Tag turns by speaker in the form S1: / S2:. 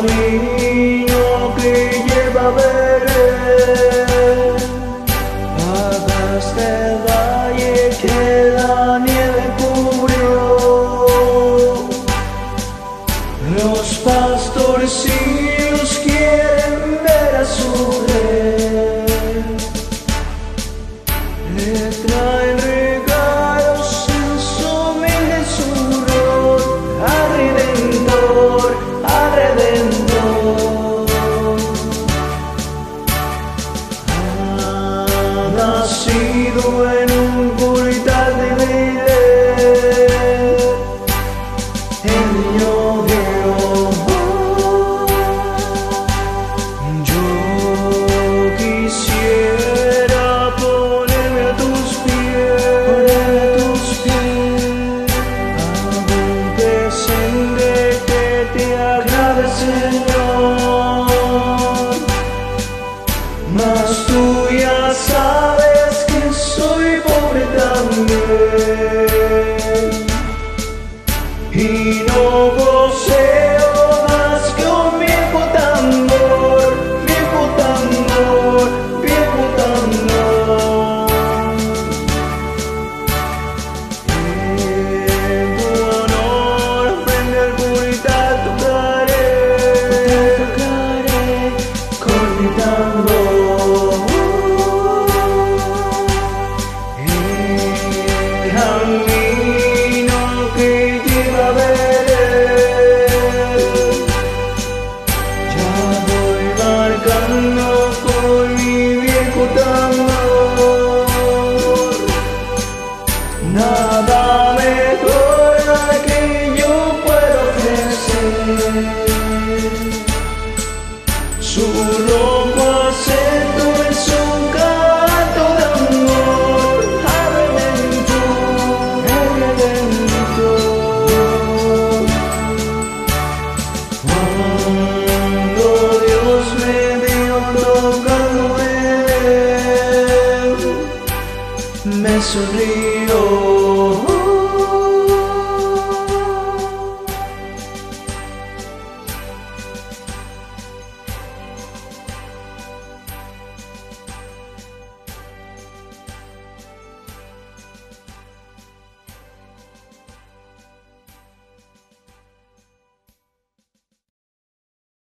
S1: camino que lleva a Belén. Pagaste el valle que la nieve cubrió. Los pastorcillos quieren ver a su Señor. Mas tú ya sabes He knows. Su rojo acento es un canto de amor al Redentor, al Redentor. Cuando Dios me vio tocando él, me sonrió